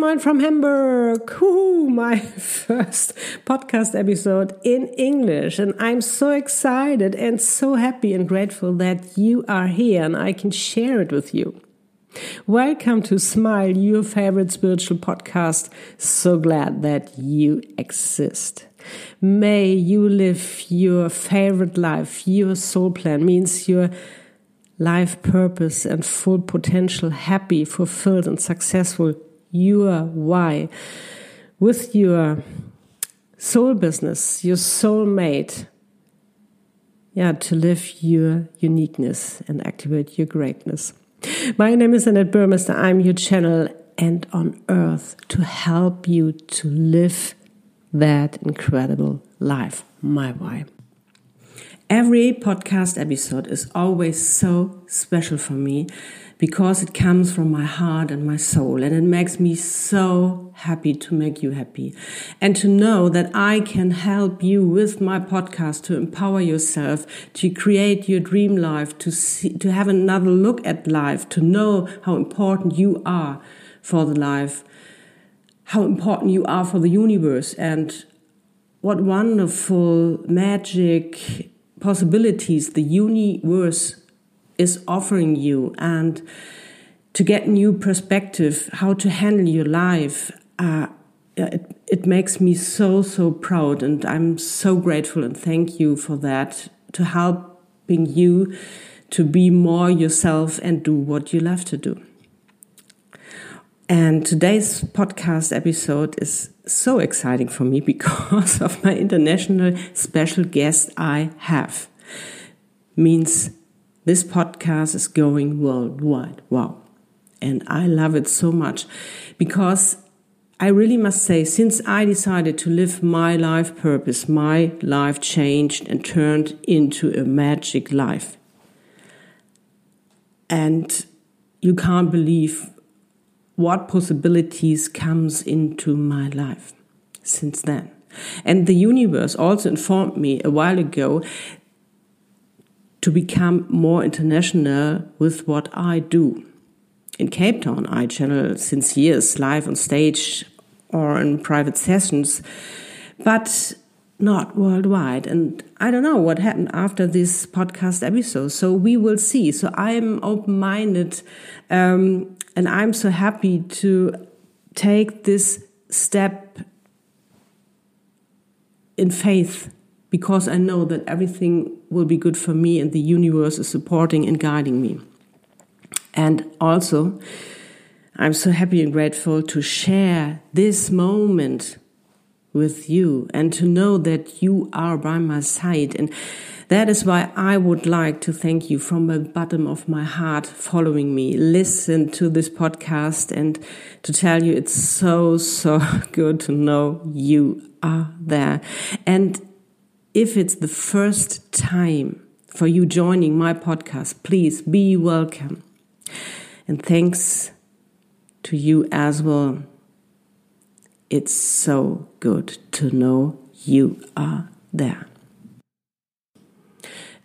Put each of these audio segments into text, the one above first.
mine from Hamburg. Woo, my first podcast episode in English. And I'm so excited and so happy and grateful that you are here and I can share it with you. Welcome to Smile, your favorite spiritual podcast. So glad that you exist. May you live your favorite life, your soul plan means your life purpose and full potential, happy, fulfilled, and successful, your why, with your soul business, your soul mate, yeah, to live your uniqueness and activate your greatness. My name is Annette Burmester. I'm your channel and on earth to help you to live that incredible life, my why. Every podcast episode is always so special for me because it comes from my heart and my soul, and it makes me so happy to make you happy. And to know that I can help you with my podcast to empower yourself, to create your dream life, to see, to have another look at life, to know how important you are for the life, how important you are for the universe, and what wonderful magic possibilities the universe is offering you and to get new perspective how to handle your life uh, it, it makes me so so proud and i'm so grateful and thank you for that to helping you to be more yourself and do what you love to do and today's podcast episode is so exciting for me because of my international special guest I have. Means this podcast is going worldwide. Wow. And I love it so much because I really must say, since I decided to live my life purpose, my life changed and turned into a magic life. And you can't believe what possibilities comes into my life since then. And the universe also informed me a while ago to become more international with what I do. In Cape Town, I channel since years live on stage or in private sessions, but not worldwide. And I don't know what happened after this podcast episode. So we will see. So I'm open minded um, and I'm so happy to take this step in faith because I know that everything will be good for me and the universe is supporting and guiding me. And also, I'm so happy and grateful to share this moment with you and to know that you are by my side. And that is why I would like to thank you from the bottom of my heart following me, listen to this podcast and to tell you it's so, so good to know you are there. And if it's the first time for you joining my podcast, please be welcome. And thanks to you as well. It's so good to know you are there.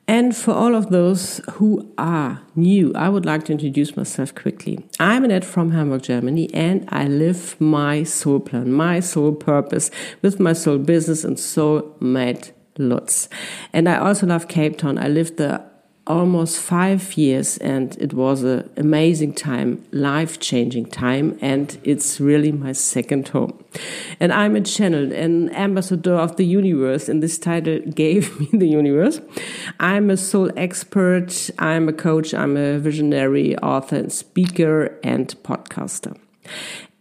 And for all of those who are new, I would like to introduce myself quickly. I'm Annette from Hamburg, Germany, and I live my soul plan, my soul purpose with my soul business and soul mate Lutz. And I also love Cape Town. I lived there almost five years and it was an amazing time, life changing time, and it's really my second home. And I'm a channel, an ambassador of the universe, and this title gave me the universe. I'm a soul expert, I'm a coach, I'm a visionary author and speaker and podcaster.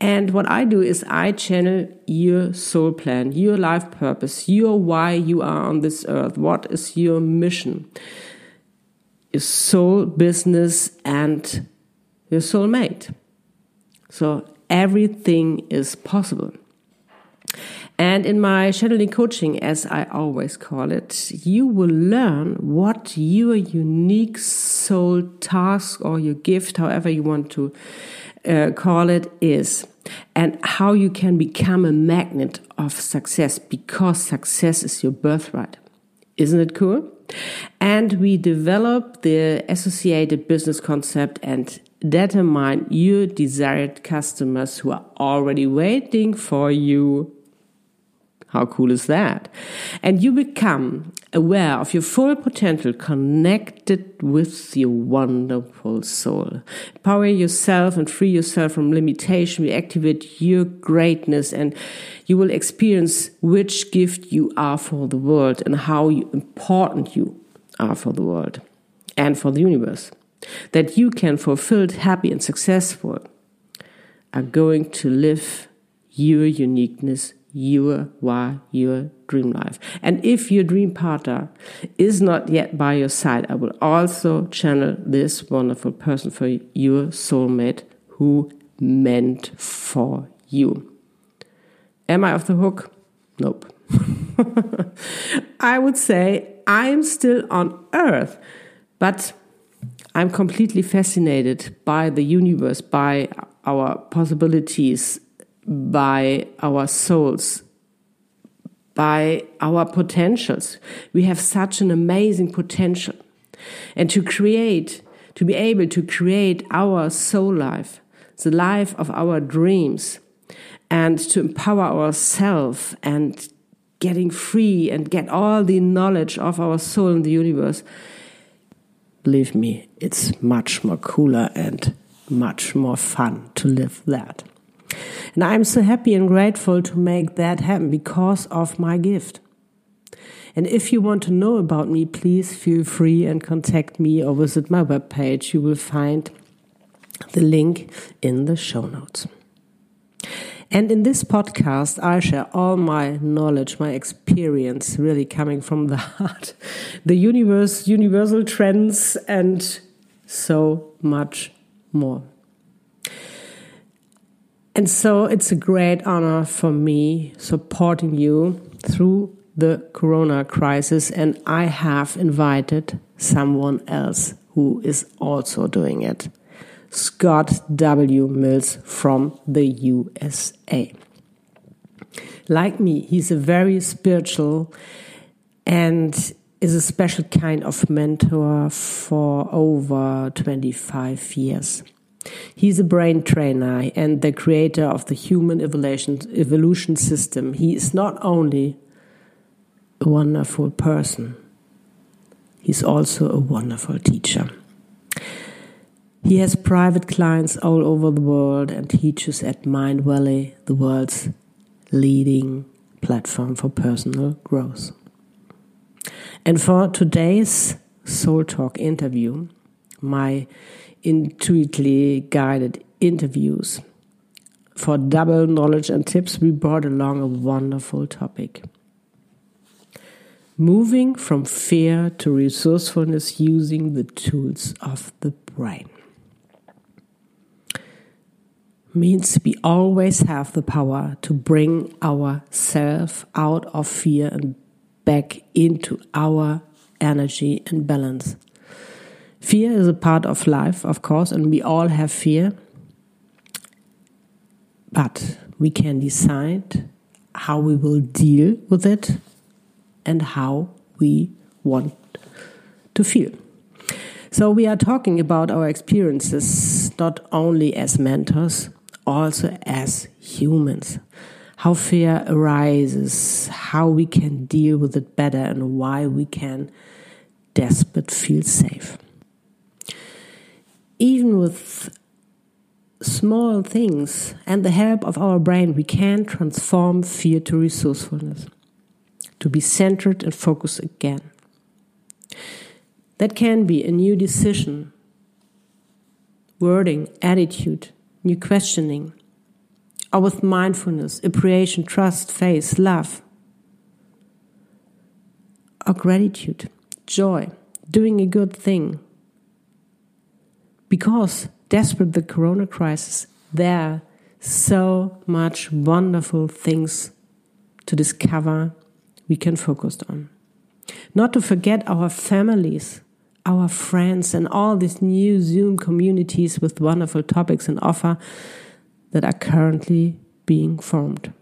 And what I do is I channel your soul plan, your life purpose, your why you are on this earth. What is your mission? your soul business and your soulmate. So everything is possible. And in my channeling coaching, as I always call it, you will learn what your unique soul task or your gift, however you want to uh, call it, is. And how you can become a magnet of success because success is your birthright. Isn't it cool? And we develop the associated business concept and determine your desired customers who are already waiting for you. How cool is that? And you become aware of your full potential connected with your wonderful soul. Power yourself and free yourself from limitation. We activate your greatness and you will experience which gift you are for the world and how important you are for the world and for the universe that you can fulfilled, happy, and successful are going to live your uniqueness, your why, your dream life. And if your dream partner is not yet by your side, I will also channel this wonderful person for your soulmate who meant for you. Am I off the hook? Nope. I would say I'm still on earth, but I'm completely fascinated by the universe, by our possibilities, by our souls, by our potentials. We have such an amazing potential. And to create, to be able to create our soul life, the life of our dreams, and to empower ourselves and getting free and get all the knowledge of our soul in the universe believe me, it's much more cooler and much more fun to live that. And I'm so happy and grateful to make that happen because of my gift. And if you want to know about me, please feel free and contact me or visit my webpage. You will find the link in the show notes. And in this podcast, I share all my knowledge, my experience, really coming from the heart, the universe, universal trends, and so much more. And so it's a great honor for me supporting you through the corona crisis. And I have invited someone else who is also doing it. Scott W. Mills from the USA. Like me, he's a very spiritual and is a special kind of mentor for over 25 years. He's a brain trainer and the creator of the human evolution, evolution system. He is not only a wonderful person, he's also a wonderful teacher. He has private clients all over the world and teaches at Mindvalley, the world's leading platform for personal growth. And for today's Soul Talk interview, my intuitively guided interviews for double knowledge and tips, we brought along a wonderful topic. Moving from fear to resourcefulness using the tools of the brain means we always have the power to bring ourself out of fear and back into our energy and balance. Fear is a part of life, of course, and we all have fear. But we can decide how we will deal with it and how we want to feel. So, we are talking about our experiences not only as mentors, also as humans. How fear arises, how we can deal with it better, and why we can desperate feel safe. Even with small things and the help of our brain, we can transform fear to resourcefulness, to be centered and focused again. That can be a new decision, wording, attitude, new questioning, or with mindfulness, appreciation, trust, faith, love, or gratitude, joy, doing a good thing. Because desperate the corona crisis, there are so much wonderful things to discover we can focus on. Not to forget our families, our friends and all these new Zoom communities with wonderful topics and offer that are currently being formed.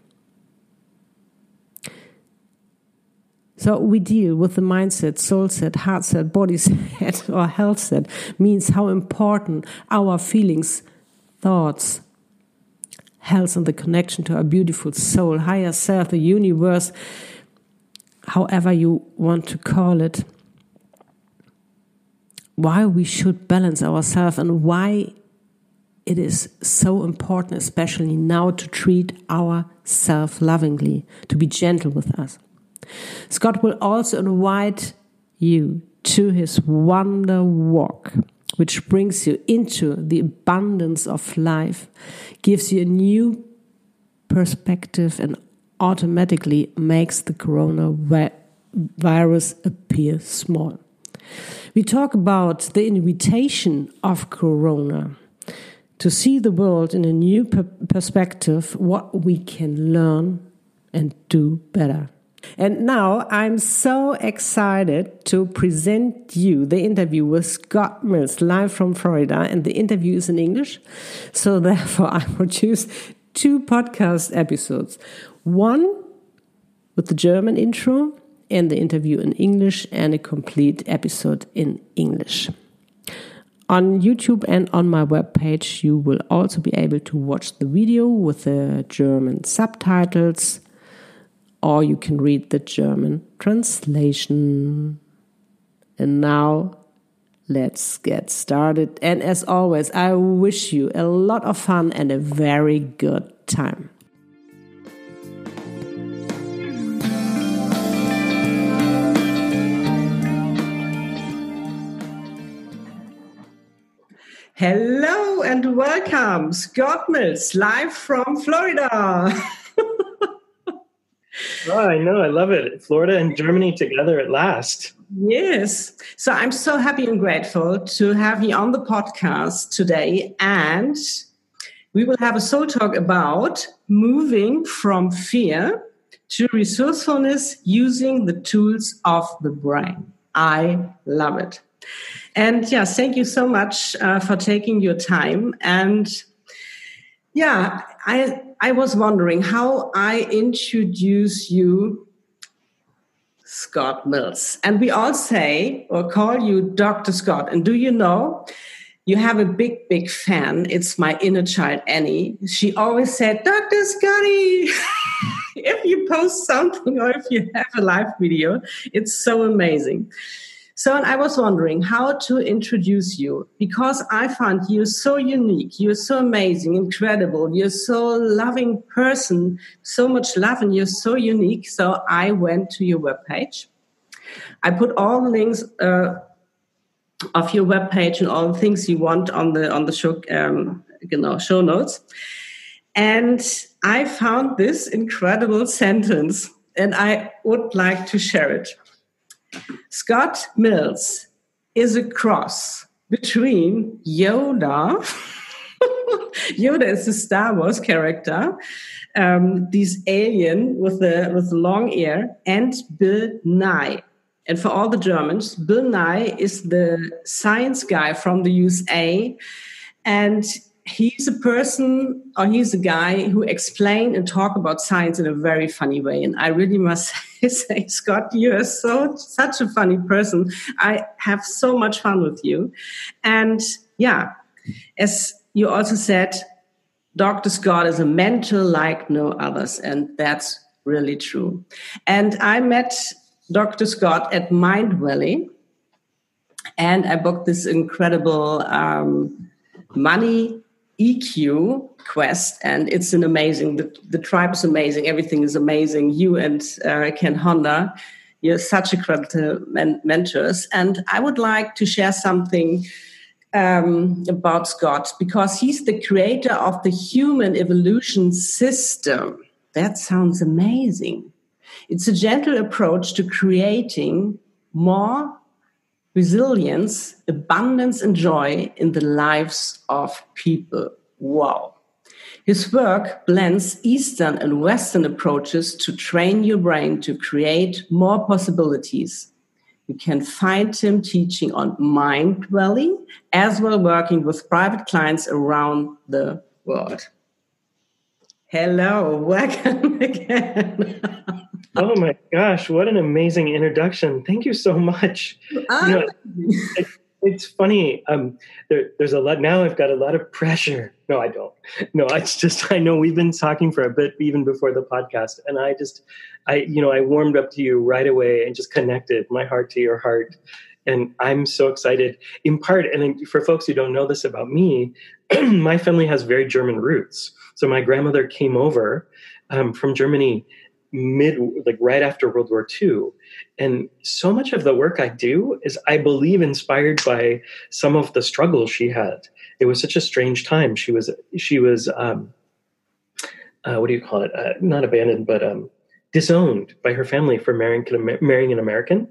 So we deal with the mindset, soul set, heart set, body set, or health set means how important our feelings, thoughts, health, and the connection to our beautiful soul, higher self, the universe, however you want to call it, why we should balance ourselves and why it is so important, especially now, to treat ourselves lovingly, to be gentle with us. Scott will also invite you to his wonder walk, which brings you into the abundance of life, gives you a new perspective, and automatically makes the coronavirus appear small. We talk about the invitation of Corona to see the world in a new per perspective, what we can learn and do better. And now I'm so excited to present you the interview with Scott Mills live from Florida. And the interview is in English. So therefore, I produce two podcast episodes one with the German intro and the interview in English, and a complete episode in English. On YouTube and on my webpage, you will also be able to watch the video with the German subtitles, or you can read the German translation. And now, let's get started. And as always, I wish you a lot of fun and a very good time. Hello and welcome, Scott Mills, live from Florida. oh, I know. I love it. Florida and Germany together at last. Yes. So I'm so happy and grateful to have you on the podcast today. And we will have a soul talk about moving from fear to resourcefulness using the tools of the brain. I love it. And yeah, thank you so much uh, for taking your time. And yeah, I I was wondering how I introduce you, Scott Mills. And we all say or call you Dr. Scott. And do you know? You have a big, big fan. It's my inner child, Annie. She always said, Dr. Scotty, if you post something or if you have a live video, it's so amazing. So I was wondering how to introduce you because I found you so unique. You're so amazing, incredible. You're so loving person, so much love, and you're so unique. So I went to your webpage. I put all the links uh, of your webpage and all the things you want on the on the show, um, you know, show notes. And I found this incredible sentence, and I would like to share it. Scott Mills is a cross between Yoda. Yoda is the Star Wars character, um, this alien with the with long ear, and Bill Nye. And for all the Germans, Bill Nye is the science guy from the USA, and he's a person or he's a guy who explain and talk about science in a very funny way and i really must say scott you are so such a funny person. I have so much fun with you. And yeah as you also said dr scott is a mentor like no others and that's really true. And i met dr scott at Mindvalley and i booked this incredible um, money EQ quest, and it's an amazing. The, the tribe is amazing. Everything is amazing. You and uh, Ken Honda, you're such incredible men- mentors, and I would like to share something um, about Scott because he's the creator of the human evolution system. That sounds amazing. It's a gentle approach to creating more resilience, abundance, and joy in the lives of people. Wow. His work blends Eastern and Western approaches to train your brain to create more possibilities. You can find him teaching on Mindvalley as well working with private clients around the world. Hello, welcome again. Oh my gosh, what an amazing introduction. Thank you so much. You know, it, it's funny. Um, there, there's a lot now. I've got a lot of pressure. No, I don't. No, it's just I know we've been talking for a bit even before the podcast, and I just, I you know, I warmed up to you right away and just connected my heart to your heart, and I'm so excited. In part, and for folks who don't know this about me, my family has very German roots. So my grandmother came over um, from Germany mid like right after world war ii and so much of the work i do is i believe inspired by some of the struggles she had. It was such a strange time. She was she was um uh, what do you call it? Uh, not abandoned but um disowned by her family for marrying marrying an american.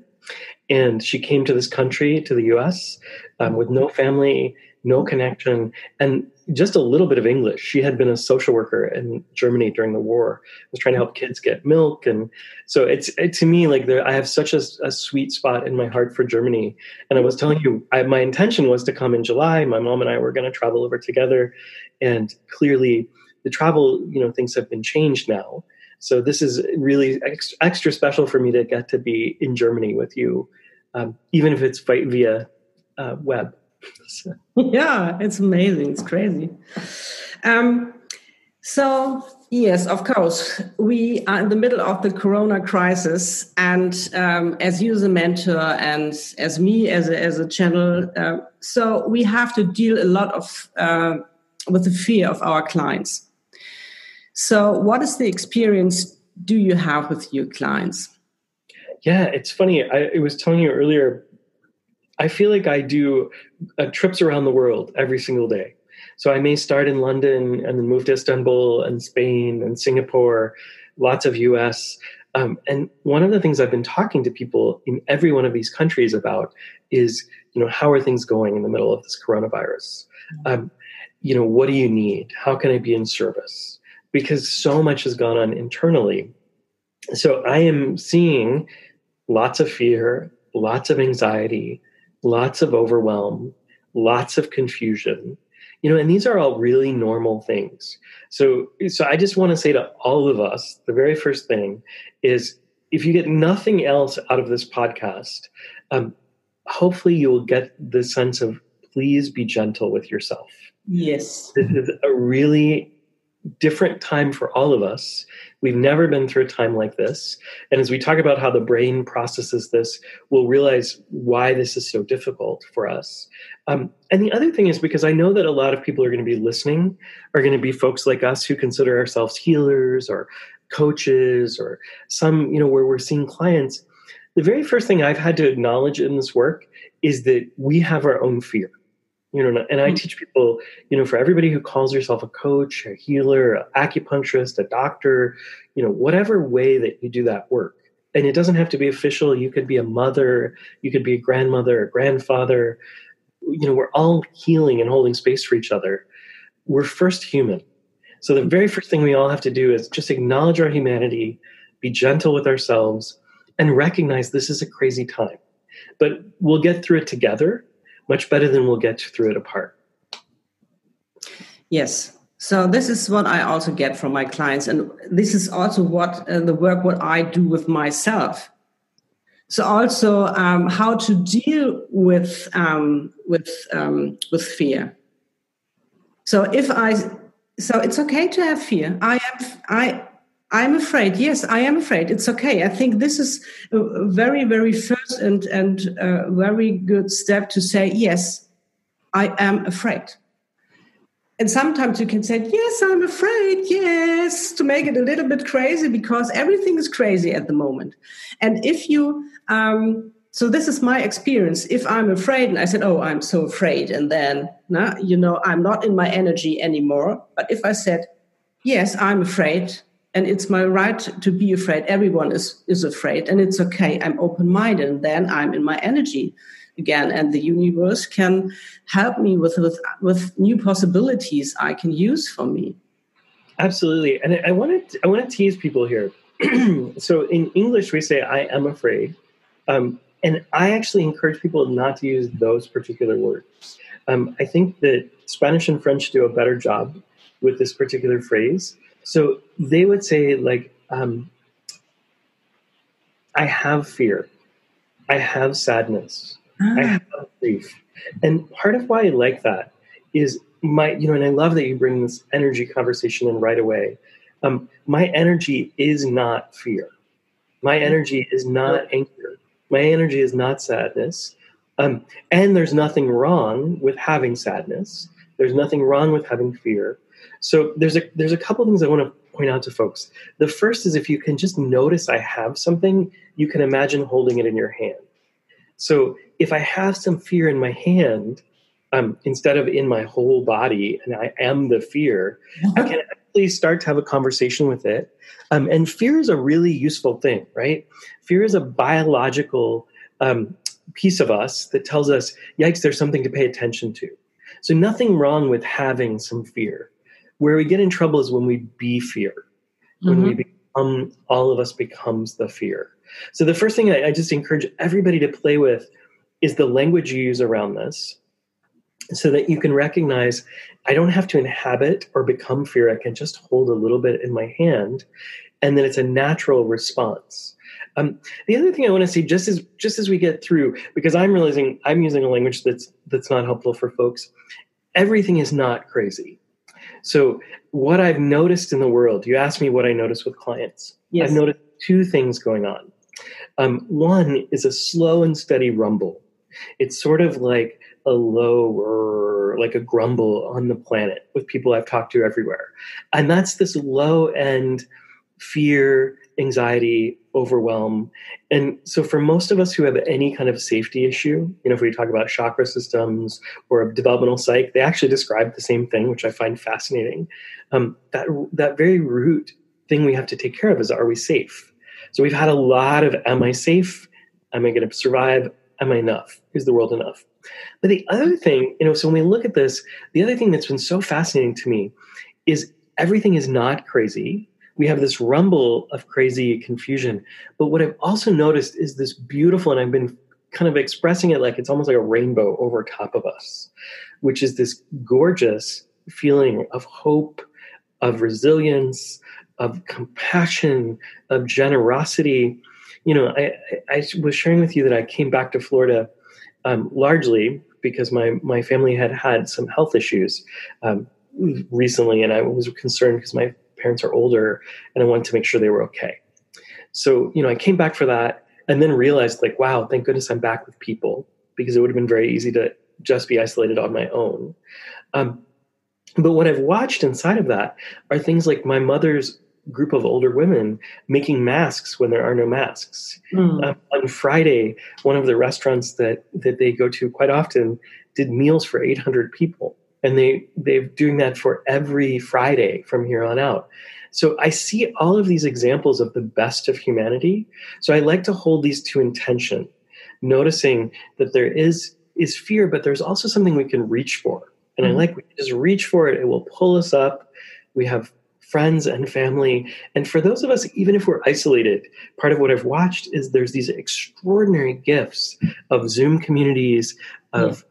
And she came to this country to the us um, with no family no connection, and just a little bit of English. She had been a social worker in Germany during the war, was trying to help kids get milk, and so it's it, to me like there, I have such a, a, sweet spot in my heart for Germany. And I was telling you, I, my intention was to come in July. My mom and I were going to travel over together, and clearly the travel, you know, things have been changed now. So this is really ex- extra special for me to get to be in Germany with you, um, even if it's via uh, web. yeah, it's amazing. It's crazy. Um, so, yes, of course, we are in the middle of the corona crisis. And um, as you as a mentor and as me as a, as a channel, uh, so we have to deal a lot of uh, with the fear of our clients. So, what is the experience do you have with your clients? Yeah, it's funny. I, I was telling you earlier I feel like I do uh, trips around the world every single day. So I may start in London and then move to Istanbul and Spain and Singapore, lots of US. Um, and one of the things I've been talking to people in every one of these countries about is, you know, how are things going in the middle of this coronavirus? Um, you know, what do you need? How can I be in service? Because so much has gone on internally. So I am seeing lots of fear, lots of anxiety, lots of overwhelm, lots of confusion. You know, and these are all really normal things. So so I just want to say to all of us, the very first thing is if you get nothing else out of this podcast, um, hopefully you will get the sense of please be gentle with yourself. Yes. This is a really different time for all of us. We've never been through a time like this. And as we talk about how the brain processes this, we'll realize why this is so difficult for us. Um, and the other thing is because I know that a lot of people are going to be listening, are going to be folks like us who consider ourselves healers or coaches or some, you know, where we're seeing clients. The very first thing I've had to acknowledge in this work is that we have our own fear you know and i mm. teach people you know for everybody who calls yourself a coach a healer an acupuncturist a doctor you know whatever way that you do that work and it doesn't have to be official you could be a mother you could be a grandmother a grandfather you know we're all healing and holding space for each other. We're first human. So the very first thing we all have to do is just acknowledge our humanity be gentle with ourselves and recognize this is a crazy time. But we'll get through it together much better than we'll get through it apart. Yes. So this is what I also get from my clients, and this is also what uh, the work what I do with myself. So also um, how to deal with um, with um, with fear. So if I so it's okay to have fear. I am I I'm afraid. Yes, I am afraid. It's okay. I think this is a very, very first and and uh, very good step to say yes. I am afraid. And sometimes you can say, Yes, I'm afraid. Yes, to make it a little bit crazy because everything is crazy at the moment. And if you, um, so this is my experience. If I'm afraid and I said, Oh, I'm so afraid, and then, nah, you know, I'm not in my energy anymore. But if I said, Yes, I'm afraid, and it's my right to be afraid. Everyone is is afraid and it's okay. I'm open minded and then i'm in my energy again. And the universe can help me with with, with new possibilities i can use for me. Absolutely. And i want to i want to tease people here. So in english we say i am afraid. Um, and i actually encourage people not to use those particular words. Um, i think that spanish and french do a better job with this particular phrase so they would say, like, um, I have fear. I have sadness. Ah. I have grief. And part of why I like that is my, you know, and I love that you bring this energy conversation in right away. Um, my energy is not fear. My energy is not anger. My energy is not sadness. Um, and there's nothing wrong with having sadness. There's nothing wrong with having fear. So there's a there's a couple things I want to point out to folks. The first is if you can just notice I have something, you can imagine holding it in your hand. So if I have some fear in my hand, um, instead of in my whole body, and I am the fear, I can actually start to have a conversation with it. Um, and fear is a really useful thing, right? Fear is a biological um, piece of us that tells us, yikes, there's something to pay attention to. So nothing wrong with having some fear. Where we get in trouble is when we be fear, when mm-hmm. we become, all of us becomes the fear. So the first thing I, I just encourage everybody to play with is the language you use around this so that you can recognize I don't have to inhabit or become fear. I can just hold a little bit in my hand, and then it's a natural response. Um, the other thing I want to say, just as just as we get through, because I'm realizing I'm using a language that's that's not helpful for folks. Everything is not crazy. So what I've noticed in the world, you asked me what I notice with clients. Yes. I've noticed two things going on. Um, one is a slow and steady rumble. It's sort of like a low like a grumble on the planet with people I've talked to everywhere. And that's this low end fear, anxiety, overwhelm. And so for most of us who have any kind of safety issue, you know, if we talk about chakra systems or developmental psych, they actually describe the same thing, which I find fascinating. Um, that that very root thing we have to take care of is are we safe? So we've had a lot of am I safe? Am I going to survive? Am I enough? Is the world enough? But the other thing, you know, so when we look at this, the other thing that's been so fascinating to me is everything is not crazy. We have this rumble of crazy confusion. But what I've also noticed is this beautiful, and I've been kind of expressing it like it's almost like a rainbow over top of us, which is this gorgeous feeling of hope, of resilience, of compassion, of generosity. You know, I, I was sharing with you that I came back to Florida um, largely because my my family had had some health issues um, recently, and I was concerned because my parents are older, and I wanted to make sure they were okay. So you know, I came back for that, and then realized like, wow, thank goodness I'm back with people because it would have been very easy to just be isolated on my own. Um, but what I've watched inside of that are things like my mother's group of older women making masks when there are no masks. Mm. on Friday, one of the restaurants that that they go to quite often did meals for 800 people, and they they're doing that for every Friday from here on out. So I see all of these examples of the best of humanity. So I like to hold these to intention, noticing that there is is fear, but there's also something we can reach for. And mm. I like we just reach for it; it will pull us up. We have friends and family. And for those of us, even if we're isolated, part of what I've watched is there's these extraordinary gifts of Zoom communities, of.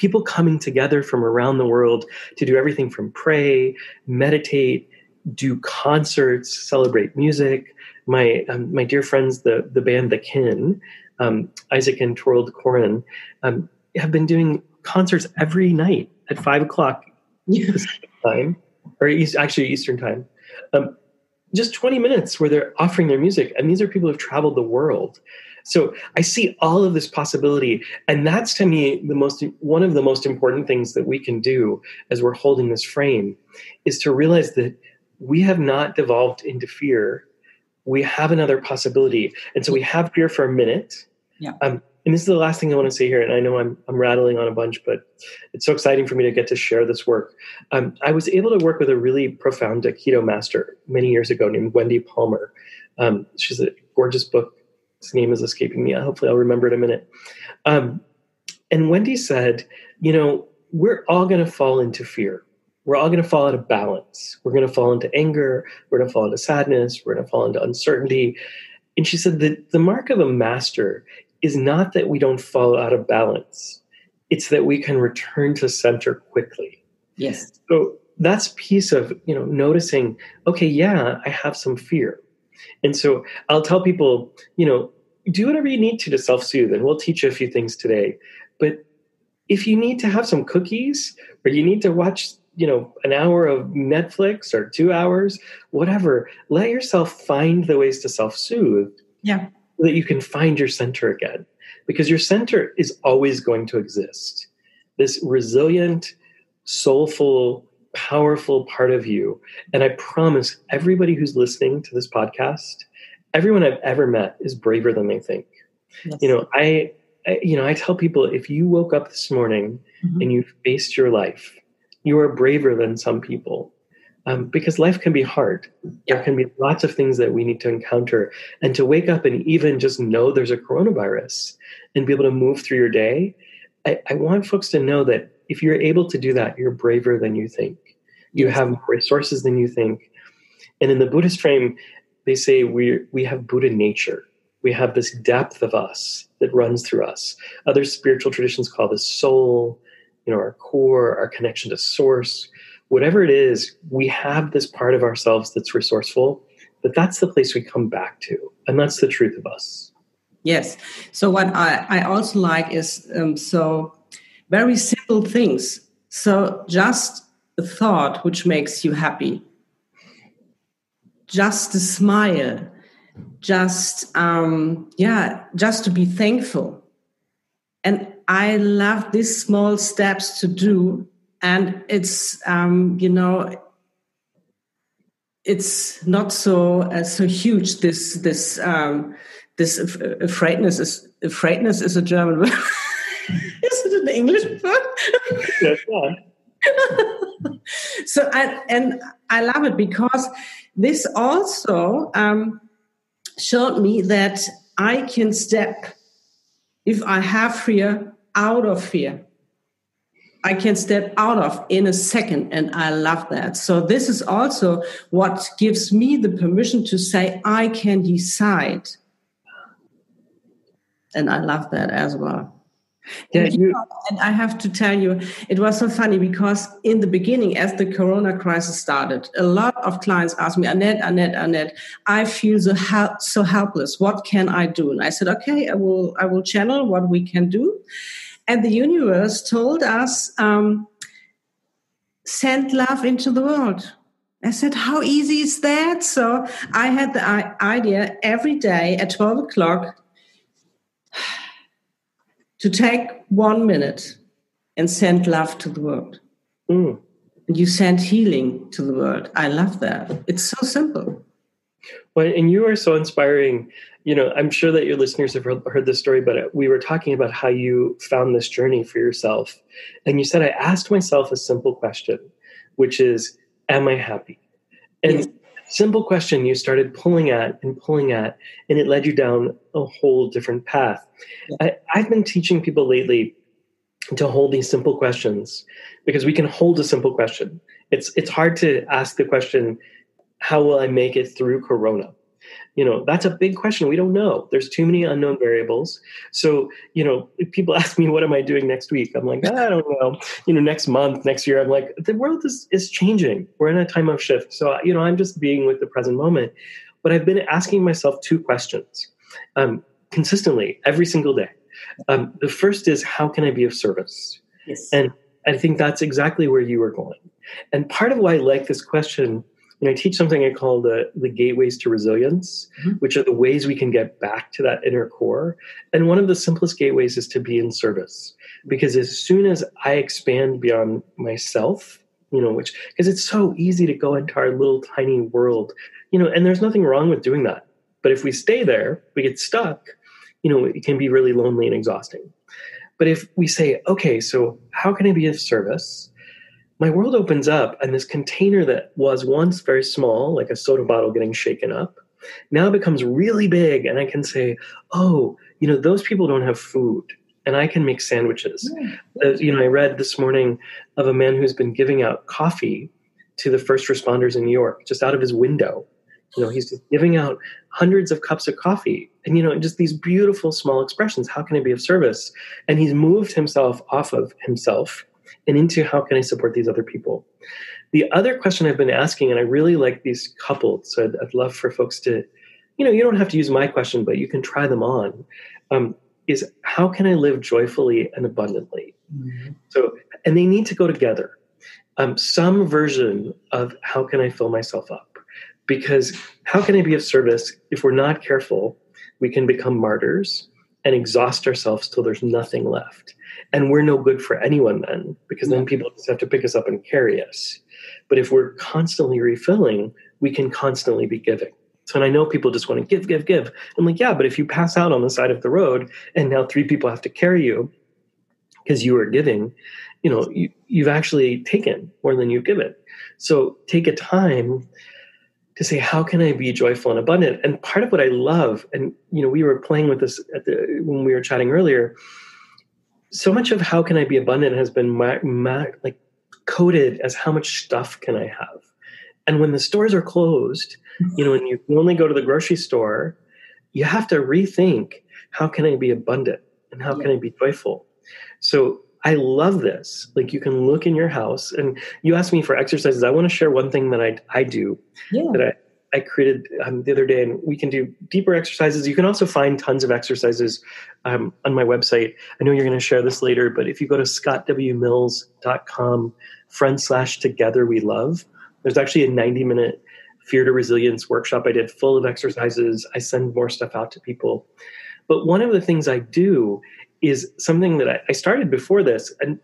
People coming together from around the world to do everything from pray, meditate, do concerts, celebrate music. My um, my dear friends, the the band The Kin, um, Isaac and Thorald Koren, um, have been doing concerts every night at five o'clock time or East, actually Eastern time. Um, just 20 minutes where they're offering their music. And these are people who've traveled the world. So I see all of this possibility. And that's to me the most one of the most important things that we can do as we're holding this frame is to realize that we have not devolved into fear. We have another possibility. And so we have fear for a minute. Yeah. Um, and this is the last thing I want to say here, and I know I'm, I'm rattling on a bunch, but it's so exciting for me to get to share this work. Um, I was able to work with a really profound Aikido master many years ago named Wendy Palmer. Um, she's a gorgeous book. His name is escaping me. Hopefully, I'll remember it in a minute. Um, and Wendy said, you know, we're all going to fall into fear. We're all going to fall out of balance. We're going to fall into anger. We're going to fall into sadness. We're going to fall into uncertainty. And she said that the mark of a master is not that we don't fall out of balance, it's that we can return to center quickly. Yes. So that's piece of, you know, noticing, okay, yeah, I have some fear. And so I'll tell people, you know, do whatever you need to to self soothe, and we'll teach you a few things today. But if you need to have some cookies or you need to watch you know an hour of netflix or two hours whatever let yourself find the ways to self-soothe yeah. so that you can find your center again. Because your center is always going to exist. This resilient soulful powerful part of you and i promise everybody who's listening to this podcast everyone i've ever met is braver than they think yes. you know I, I you know i tell people if you woke up this morning mm-hmm. and you faced your life you are braver than some people um, because life can be hard. Yeah. There can be lots of things that we need to encounter. And to wake up and even just know there's a coronavirus and be able to move through your day, I, I want folks to know that if you're able to do that, you're braver than you think. You have more resources than you think. And in the Buddhist frame, they say we we have Buddha nature. We have this depth of us that runs through us. Other spiritual traditions call this soul you know our core our connection to source whatever it is we have this part of ourselves that's resourceful but that's the place we come back to and that's the truth of us yes so what i, I also like is um, so very simple things so just a thought which makes you happy just a smile just um yeah just to be thankful and I love these small steps to do, and it's um, you know it's not so uh, so huge. This this um, this afraidness is afraidness is a German word. Is it an English word? yes, so I, and I love it because this also um, showed me that I can step if I have fear out of fear. I can step out of in a second, and I love that. So, this is also what gives me the permission to say, I can decide. And I love that as well. Yeah, you, and I have to tell you, it was so funny because in the beginning, as the Corona crisis started, a lot of clients asked me, Annette, Annette, Annette, I feel so, hel- so helpless. What can I do? And I said, okay, I will, I will channel what we can do. And the universe told us, um, send love into the world. I said, How easy is that? So I had the idea every day at 12 o'clock to take one minute and send love to the world. Mm. And you send healing to the world. I love that. It's so simple. Well, and you are so inspiring you know, I'm sure that your listeners have heard this story, but we were talking about how you found this journey for yourself. And you said, I asked myself a simple question, which is, Am I happy? And yes. Simple question you started pulling at and pulling at, and it led you down a whole different path. I, I've been teaching people lately to hold these simple questions because we can hold a simple question. It's it's hard to ask the question, how will I make it through corona? You know that's a big question. We don't know. There's too many unknown variables. So you know if people ask me what am i doing next week? I'm like i don't know. You know next month next year. I'm like the world is is changing. We're in a time of shift. So you know i'm just being with the present moment. But i've been asking myself two questions um, consistently every single day. Um, the first is how can i be of service? Yes. and i think that's exactly where you were going. And part of why i like this question you know, I teach something I call the the gateways to resilience, mm-hmm. which are the ways we can get back to that inner core. And one of the simplest gateways is to be in service, because as soon as I expand beyond myself, you know, which because it's so easy to go into our little tiny world, you know, and there's nothing wrong with doing that. But if we stay there, we get stuck. You know, it can be really lonely and exhausting. But if we say, okay, so how can I be of service? My world opens up and this container that was once very small like a soda bottle getting shaken up now becomes really big and i can say oh you know those people don't have food and i can make sandwiches. Uh, you know i read this morning of a man who's been giving out coffee to the first responders in new york just out of his window. You know he's just giving out hundreds of cups of coffee and you know just these beautiful small expressions. How can i be of service? And he's moved himself off of himself and into how can I support these other people. The other question I've been asking, and I really like these coupled, so I'd, I'd love for folks to, you know, you don't have to use my question, but you can try them on. Um, is how can I live joyfully and abundantly? Mm-hmm. So, and they need to go together. Um, some version of how can I fill myself up? Because how can I be of service if we're not careful? We can become martyrs and exhaust ourselves till there's nothing left. And we're no good for anyone then, because then people just have to pick us up and carry us. But if we're constantly refilling, we can constantly be giving. So, and I know people just want to give, give, give. I'm like, yeah, but if you pass out on the side of the road and now three people have to carry you because you are giving, you know, you, you've actually taken more than you've given. So take a time to say, how can I be joyful and abundant? And part of what I love, and you know, we were playing with this at the, when we were chatting earlier. So much of how can I be abundant has been my, my, like coded as how much stuff can I have. And when the stores are closed, mm-hmm. you know, when you only go to the grocery store, you have to rethink how can I be abundant and how yeah. can I be joyful. So I love this. Like you can look in your house and you ask me for exercises. I want to share one thing that I, I do yeah. that I, I created um, the other day and we can do deeper exercises. You can also find tons of exercises um, on my website. I know you're going to share this later, but if you go to scottwmills.com front slash together we love, there's actually a 90 minute fear to resilience workshop I did full of exercises. I send more stuff out to people. But one of the things I do is something that I, I started before this. And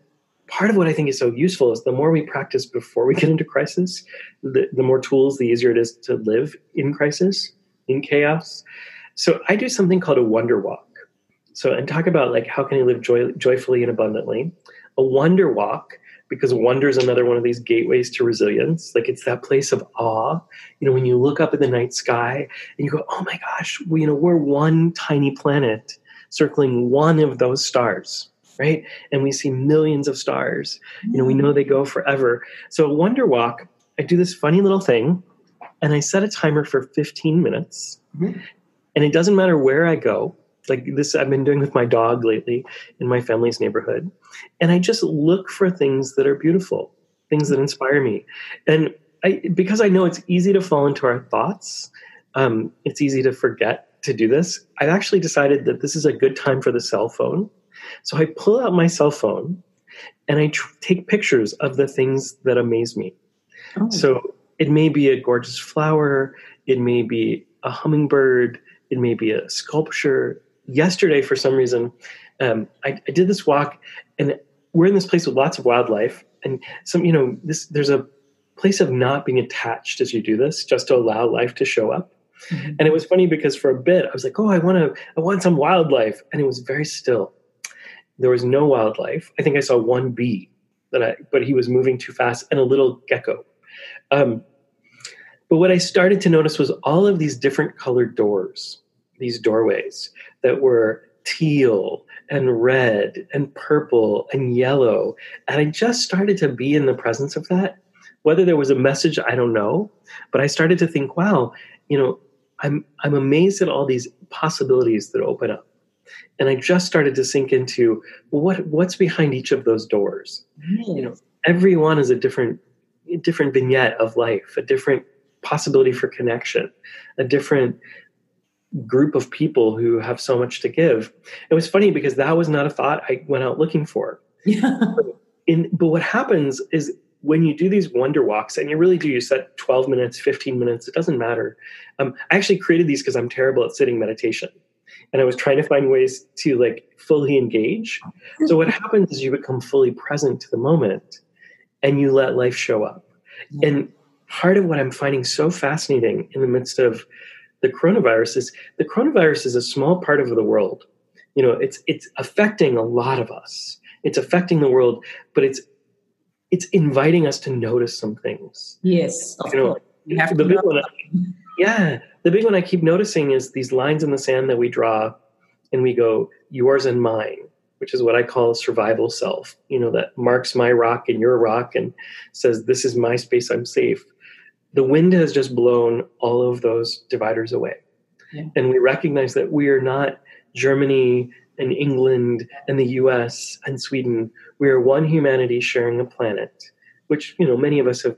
part of what I think is so useful is the more we practice before we get into crisis, the, the more tools, the easier it is to live in crisis, in chaos. So I do something called a wonder walk. So, and talk about like how can you live joy, joyfully and abundantly. A wonder walk because wonder is another one of these gateways to resilience. Like it's that place of awe. You know, when you look up at the night sky and you go, "Oh my gosh, we, you know, we're one tiny planet circling one of those stars." Right? And we see millions of stars. You know, we know they go forever. So, Wonder Walk, I do this funny little thing and I set a timer for 15 minutes. Mm-hmm. And it doesn't matter where I go, like this I've been doing with my dog lately in my family's neighborhood. And I just look for things that are beautiful, things that inspire me. And I, because I know it's easy to fall into our thoughts, um, it's easy to forget to do this. I've actually decided that this is a good time for the cell phone. So I pull out my cell phone and I tr- take pictures of the things that amaze me. Oh. So it may be a gorgeous flower, it may be a hummingbird, it may be a sculpture, yesterday, for some reason, um, I, I, did this walk, and we're in this place with lots of wildlife, and some, you know, this there's a place of not being attached as you do this, just to allow life to show up. Mm-hmm. And it was funny because for a bit I was like, "Oh, I want to, I want some wildlife," and it was very still. There was no wildlife. I think I saw one bee that I, but he was moving too fast, and a little gecko. Um, but what I started to notice was all of these different colored doors these doorways that were teal and red and purple and yellow. And I just started to be in the presence of that. Whether there was a message, I don't know. But I started to think, wow, you know, I'm I'm amazed at all these possibilities that open up. And I just started to sink into what what's behind each of those doors. You know, every one is a different a different vignette of life, a different possibility for connection, a different group of people who have so much to give. It was funny because that was not a thought I went out looking for. Yeah. In, but what happens is when you do these wonder walks, and you really do, you set 12 minutes, 15 minutes, it doesn't matter. Um, I actually created these because I'm terrible at sitting meditation. And I was trying to find ways to like fully engage. So what happens is you become fully present to the moment and you let life show up. Yeah. And part of what I'm finding so fascinating in the midst of the coronavirus is the coronavirus is a small part of the world. You know, it's it's affecting a lot of us. It's affecting the world, but it's it's inviting us to notice some things. Yes, you know, you have big one. Yeah, the big one I keep noticing is these lines in the sand that we draw, and we go yours and mine, which is what I call survival self. You know, that marks my rock and your rock, and says this is my space. I'm safe the wind has just blown all of those dividers away. Yeah. And we recognize that we are not Germany and England and the US and Sweden. We are one humanity sharing a planet, which, you know, many of us have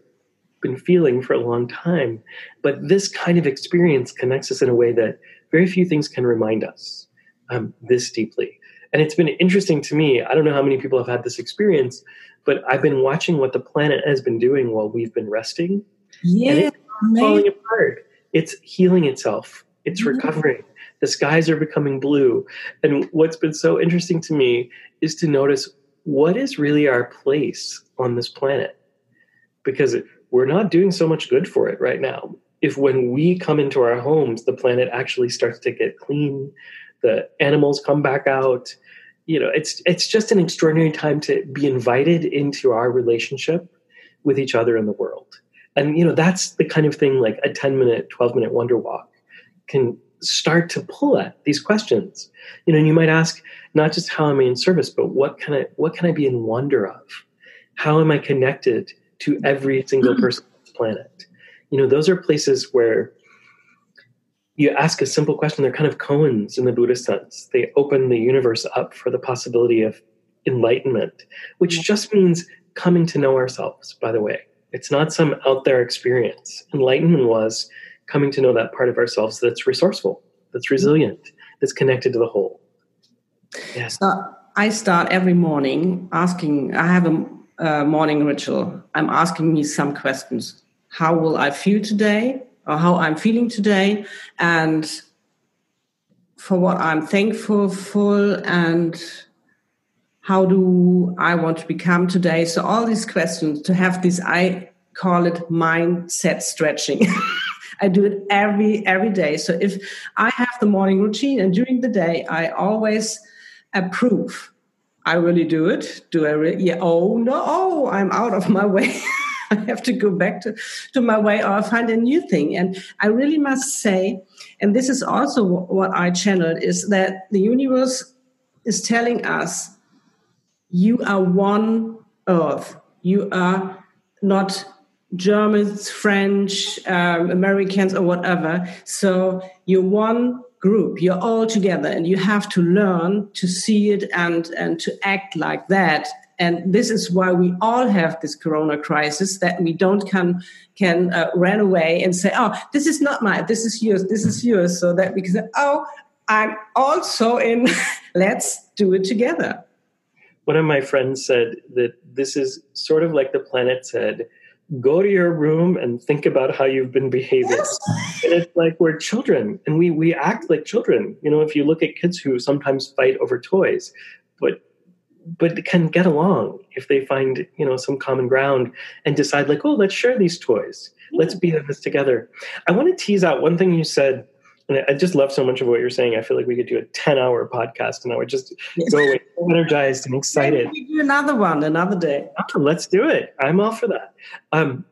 been feeling for a long time. But this kind of experience connects us in a way that very few things can remind us um, this deeply. And it's been interesting to me. I don't know how many people have had this experience, but I've been watching what the planet has been doing while we've been resting. Yeah, and it's falling apart. It's healing itself. It's recovering. The skies are becoming blue. And what's been so interesting to me is to notice what is really our place on this planet. Because we're not doing so much good for it right now. If when we come into our homes, the planet actually starts to get clean, the animals come back out, you know, it's it's just an extraordinary time to be invited into our relationship with each other in the world. And you know, that's the kind of thing like a 10 minute, 12 minute wonder walk can start to pull at these questions. You know, and you might ask not just how am I in service, but what can I what can I be in wonder of? How am I connected to every single mm-hmm. person on this planet? You know, those are places where you ask a simple question, they're kind of koans in the Buddhist sense. They open the universe up for the possibility of enlightenment, which just means coming to know ourselves, by the way. It's not some out there experience. Enlightenment was coming to know that part of ourselves that's resourceful, that's resilient, that's connected to the whole. Yes. So I start every morning asking, I have a, a morning ritual. I'm asking me some questions. How will I feel today? Or how I'm feeling today? And for what I'm thankful for and how do I want to become today? So all these questions to have this, I call it mindset stretching. I do it every every day. So if I have the morning routine and during the day, I always approve. I really do it. Do I really? Yeah. Oh no! Oh, I'm out of my way. I have to go back to, to my way or find a new thing. And I really must say, and this is also what I channeled, is that the universe is telling us you are one earth. You are not Germans, French, um, Americans, or whatever. So you're one group. You're all together, and you have to learn to see it and and to act like that. And this is why we all have this Corona crisis that we don't can can uh, run away and say, "Oh, this is not mine. This is yours. This is yours." So that we can say, "Oh, I'm also in. Let's do it together." One of my friends said that this is sort of like the planet said go to your room and think about how you've been behaving. And it's like we're children and we we act like children. You know, if you look at kids who sometimes fight over toys, but but can get along if they find you know some common ground and decide like oh let's share these toys yeah. let's be in this together i want to tease out one thing you said and I just love so much of what you're saying. I feel like we could do a 10 hour podcast and I would just go away energized and excited. We do another one another day. Oh, let's do it. I'm all for that. Um,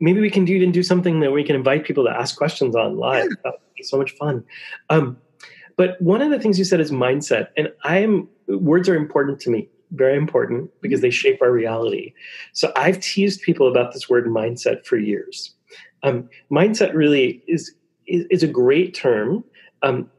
maybe we can do, even do something that we can invite people to ask questions on live. Yeah. That would be so much fun. Um, but one of the things you said is mindset. And I am, words are important to me, very important because they shape our reality. So I've teased people about this word mindset for years. Um, mindset really is is, a great term um,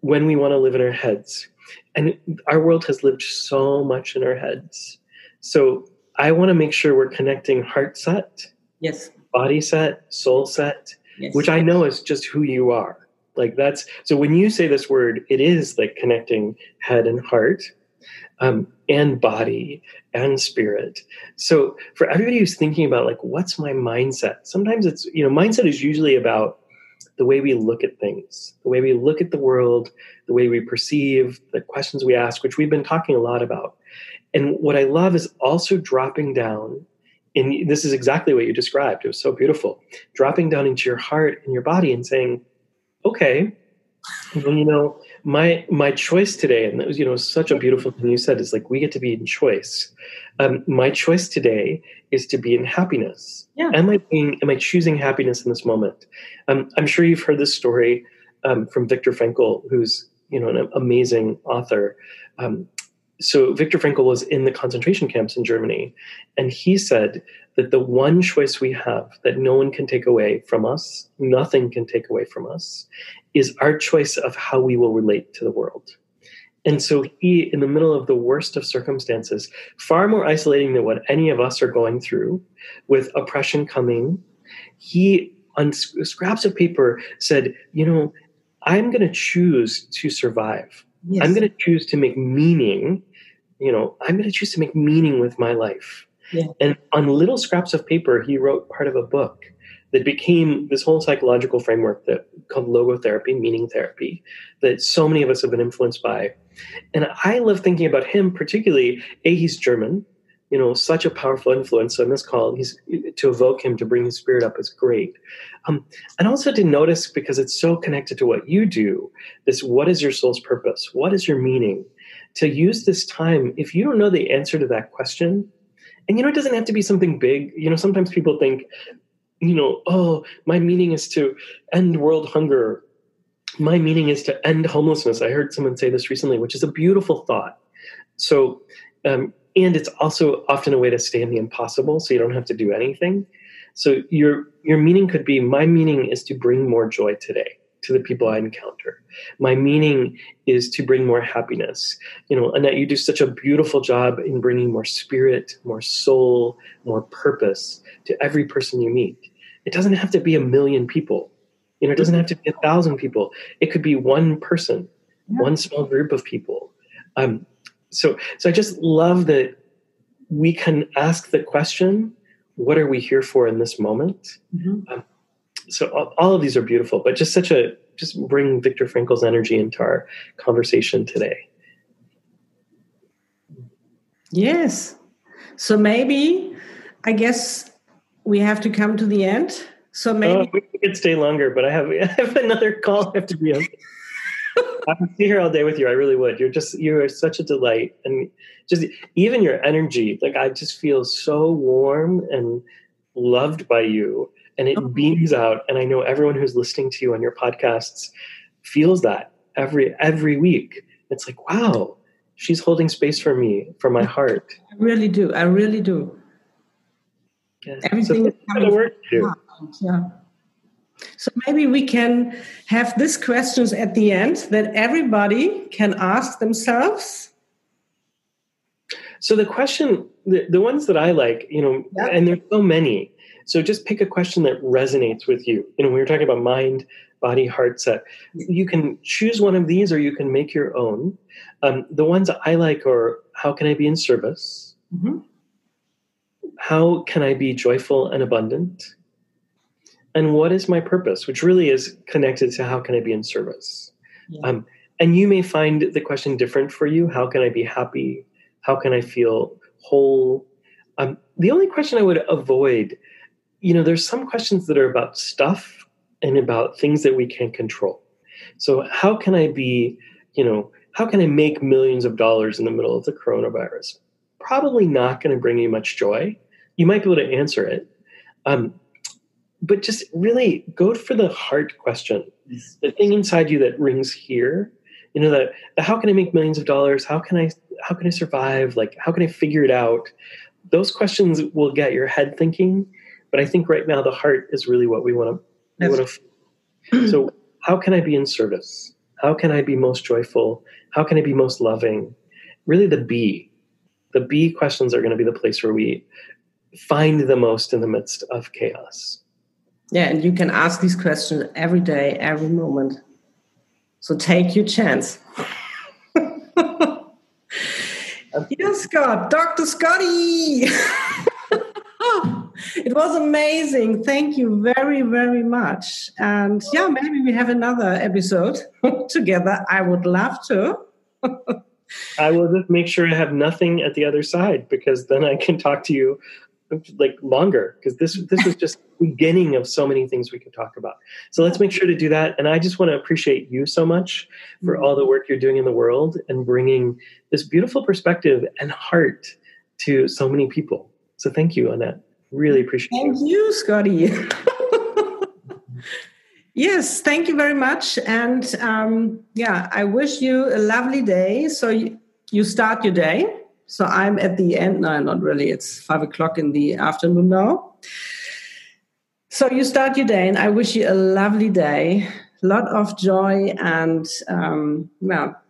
when we want to live in our heads. And our world has lived so much in our heads. So I want to make sure we're connecting heart set, yes, body set, soul set, yes. which I know is just who you are. Like that's so when you say this word, it is like connecting head and heart. Um, and body and spirit. So for everybody who's thinking about like what's my mindset, sometimes it's you know mindset is usually about the way we look at things, the way we look at the world, the way we perceive, the questions we ask, which we've been talking a lot about. And what I love is also dropping down, and this is exactly what you described. It was so beautiful. Dropping down into your heart and your body and saying, okay, well, you know, my my choice today, and that was, you know, such a beautiful thing you said, is like we get to be in choice. Um, my choice today is to be in happiness. Yeah. Am I being am I choosing happiness in this moment? Um, I'm sure you've heard this story um, from Viktor Frankl, who's you know an amazing author. Um, so Viktor Frankl was in the concentration camps in Germany, and he said that the one choice we have that no one can take away from us, nothing can take away from us, is our choice of how we will relate to the world. And so he, in the middle of the worst of circumstances, far more isolating than what any of us are going through, with oppression coming, he on scraps of paper said, you know, I'm going to choose to survive. Yes. I'm going to choose to make meaning. You know, I'm going to choose to make meaning with my life. Yeah. And on little scraps of paper, he wrote part of a book that became this whole psychological framework that called logotherapy, meaning therapy, that so many of us have been influenced by. And I love thinking about him, particularly, A, he's German, you know, such a powerful influence on this call. He's to evoke him to bring his spirit up is great. Um, and also to notice because it's so connected to what you do. This, what is your soul's purpose? What is your meaning? To use this time, if you don't know the answer to that question, and you know, it doesn't have to be something big. You know, sometimes people think, you know, oh, my meaning is to end world hunger. My meaning is to end homelessness. I heard someone say this recently, which is a beautiful thought. So um, and it's also often a way to stay in the impossible so you don't have to do anything so your your meaning could be my meaning is to bring more joy today to the people i encounter my meaning is to bring more happiness you know annette you do such a beautiful job in bringing more spirit more soul more purpose to every person you meet it doesn't have to be a million people. You know it doesn't have to be a thousand people. It could be one person yeah. one small group of people. Um, so so i just love that we can ask the question what are we here for in this moment? Mm-hmm. um, so all, all, of these are beautiful but just such a just bring Viktor Frankl's energy into our conversation today. Yes. So maybe i guess we have to come to the end so maybe oh, we could stay longer but i have i have another call i have to be on I would be here all day with you. I really would. You're just you are such a delight, and just even your energy. Like I just feel so warm and loved by you, and it oh. beams out. And I know everyone who's listening to you on your podcasts feels that every every week. It's like wow, she's holding space for me, for my heart. I really do. I really do. Yeah. Everything so is coming work Yeah. So maybe we can have these questions at the end that everybody can ask themselves. So the question, the, the ones that I like, you know, yep. and there's so many. So just pick a question that resonates with you. You know, we were talking about mind, body, heart set. You can choose one of these or you can make your own. Um, the ones I like are how can I be in service? Mm-hmm. How can I be joyful and abundant? and what is my purpose? Which really is connected to how can i be in service? Yeah. um, and you may find the question different for you. How can i be happy? How can i feel whole? Um, the only question i would avoid you know there's some questions that are about stuff and about things that we can't control. So how can i be you know how can i make millions of dollars in the middle of the coronavirus? Probably not going to bring you much joy you might be able to answer it. Um, but just really go for the heart question. The thing inside you that rings here you know that how can i make millions of dollars? How can i how can i survive? Like how can i figure it out? Those questions will get your head thinking but i think right now the heart is really what we want to want to so how can i be in service? How can i be most joyful? How can i be most loving? Really the b. The b questions are going to be the place where we find the most in the midst of chaos yeah, and you can ask these questions every day, every moment. So take your chance. yes, Scott, Dr. Scotty. it was amazing. Thank you very, very much. And yeah, maybe we have another episode together. I would love to. I will just make sure I have nothing at the other side because then I can talk to you like longer because this this was just beginning of so many things we could talk about. So let's make sure to do that. And I just want to appreciate you so much for all the work you're doing in the world and bringing this beautiful perspective and heart to so many people. So thank you, Annette. Really appreciate it. Thank you, Scotty. yes, thank you very much. And um, yeah, I wish you a lovely day. So you start your day so I'm at the end. No, not really. It's five o'clock in the afternoon now. So you start your day, and I wish you a lovely day, a lot of joy, and um, well,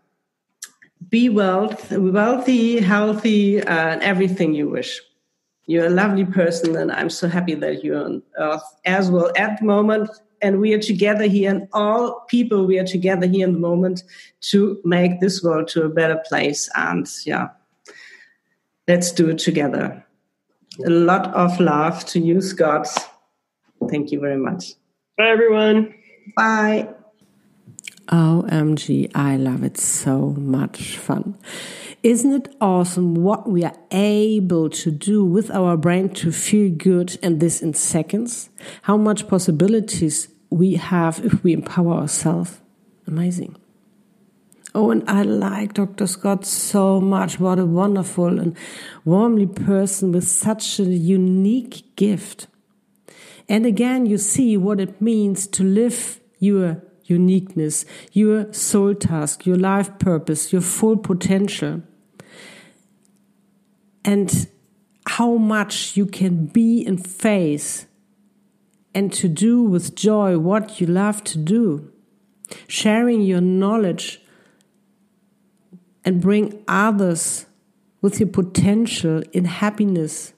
be wealth, wealthy, healthy, uh, and everything you wish. You're a lovely person, and I'm so happy that you're on earth as well at the moment. And we are together here, and all people, we are together here in the moment to make this world to a better place. And yeah, let's do it together. A lot of love to you, Scott. Thank you very much. Bye, everyone. Bye. OMG, I love it so much fun. Isn't it awesome what we are able to do with our brain to feel good and this in seconds? How much possibilities we have if we empower ourselves? Amazing. Oh, and I like Dr. Scott so much. What a wonderful and warmly person with such a unique gift. And again, you see what it means to live your uniqueness, your soul task, your life purpose, your full potential. And how much you can be in face and to do with joy what you love to do. Sharing your knowledge and bring others with your potential in happiness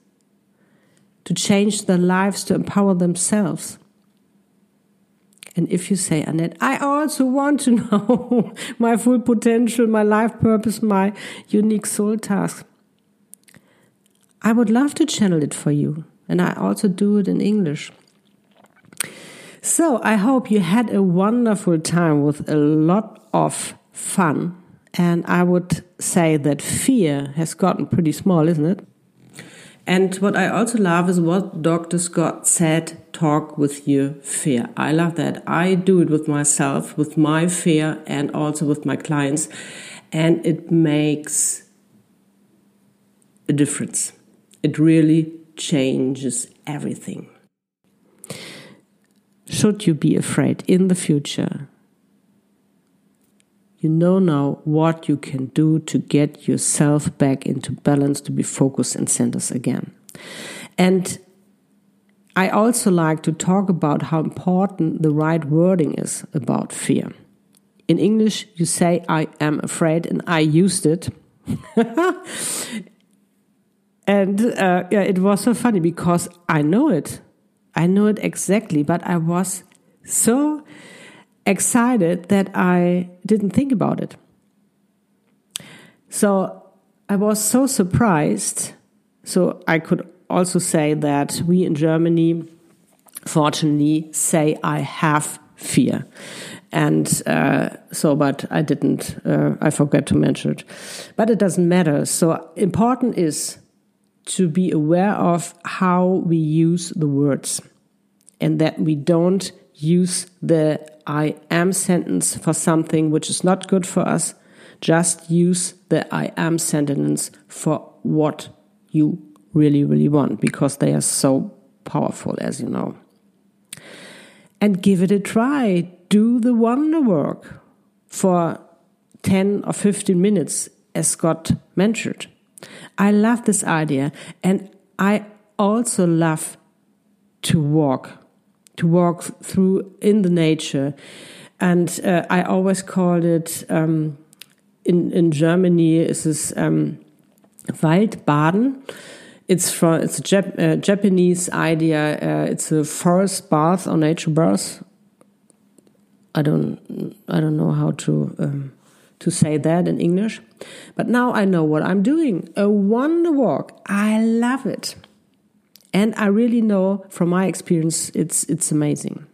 to change their lives, to empower themselves. And if you say, Annette, I also want to know my full potential, my life purpose, my unique soul task, I would love to channel it for you. And I also do it in English. So I hope you had a wonderful time with a lot of fun. And I would say that fear has gotten pretty small, isn't it? And what I also love is what Dr. Scott said talk with your fear. I love that. I do it with myself, with my fear, and also with my clients. And it makes a difference. It really changes everything. Should you be afraid in the future? You know now what you can do to get yourself back into balance, to be focused and centered again. And I also like to talk about how important the right wording is about fear. In English, you say, I am afraid, and I used it. and uh, yeah, it was so funny because I know it. I know it exactly, but I was so excited that I didn't think about it. So I was so surprised. So I could also say that we in Germany, fortunately, say I have fear. And uh, so, but I didn't, uh, I forgot to mention it. But it doesn't matter. So important is to be aware of how we use the words and that we don't use the I am sentence for something which is not good for us. Just use the I am sentence for what you really, really want because they are so powerful, as you know. And give it a try. Do the wonder work for 10 or 15 minutes, as Scott mentioned. I love this idea. And I also love to walk to walk through in the nature. And uh, I always called it um, in in Germany is this um, Waldbaden. It's from it's a Jap uh, Japanese idea. Uh, it's a forest bath or nature bath. I don't I don't know how to um, to say that in English, but now I know what I'm doing. A wonder walk. I love it. And I really know from my experience, it's, it's amazing.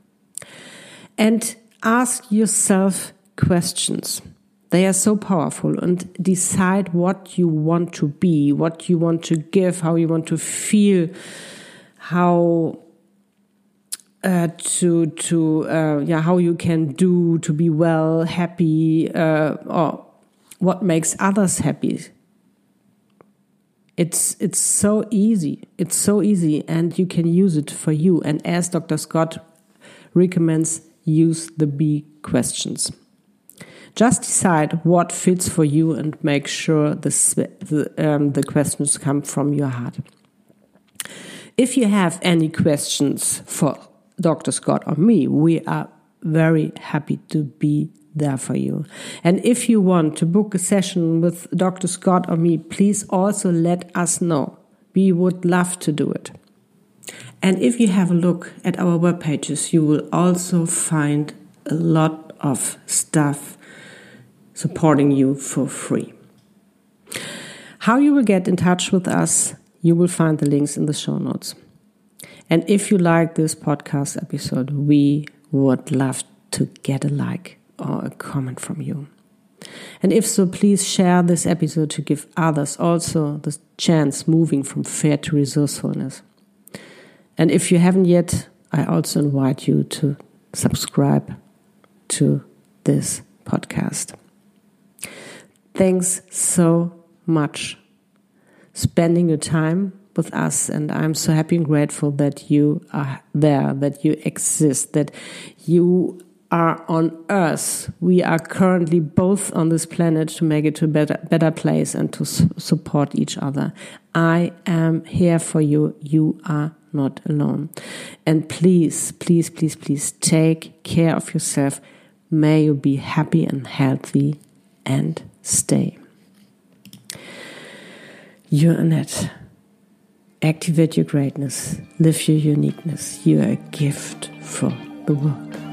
And ask yourself questions. They are so powerful and decide what you want to be, what you want to give, how you want to feel, how uh, to to uh, yeah how you can do to be well, happy, uh, or what makes others happy. It's it's so easy. It's so easy, and you can use it for you. And as Dr. Scott recommends, use the B questions. Just decide what fits for you and make sure the, the, um, the questions come from your heart. If you have any questions for Dr. Scott or me, we are very happy to be there for you. And if you want to book a session with Dr. Scott or me, please also let us know. We would love to do it. And if you have a look at our web pages, you will also find a lot of stuff supporting you for free. How you will get in touch with us, you will find the links in the show notes. And if you like this podcast episode, we would love to get a like or a comment from you. And if so, please share this episode to give others also the chance moving from fear to resourcefulness. And if you haven't yet, I also invite you to subscribe to this podcast. Thanks so much spending your time with us and I'm so happy and grateful that you are there, that you exist, that you are on Earth. We are currently both on this planet to make it to a better, better place and to su support each other. I am here for you. You are not alone. And please, please, please, please take care of yourself. May you be happy and healthy and stay. You're Annette. Activate your greatness. Live your uniqueness. You are a gift for the world.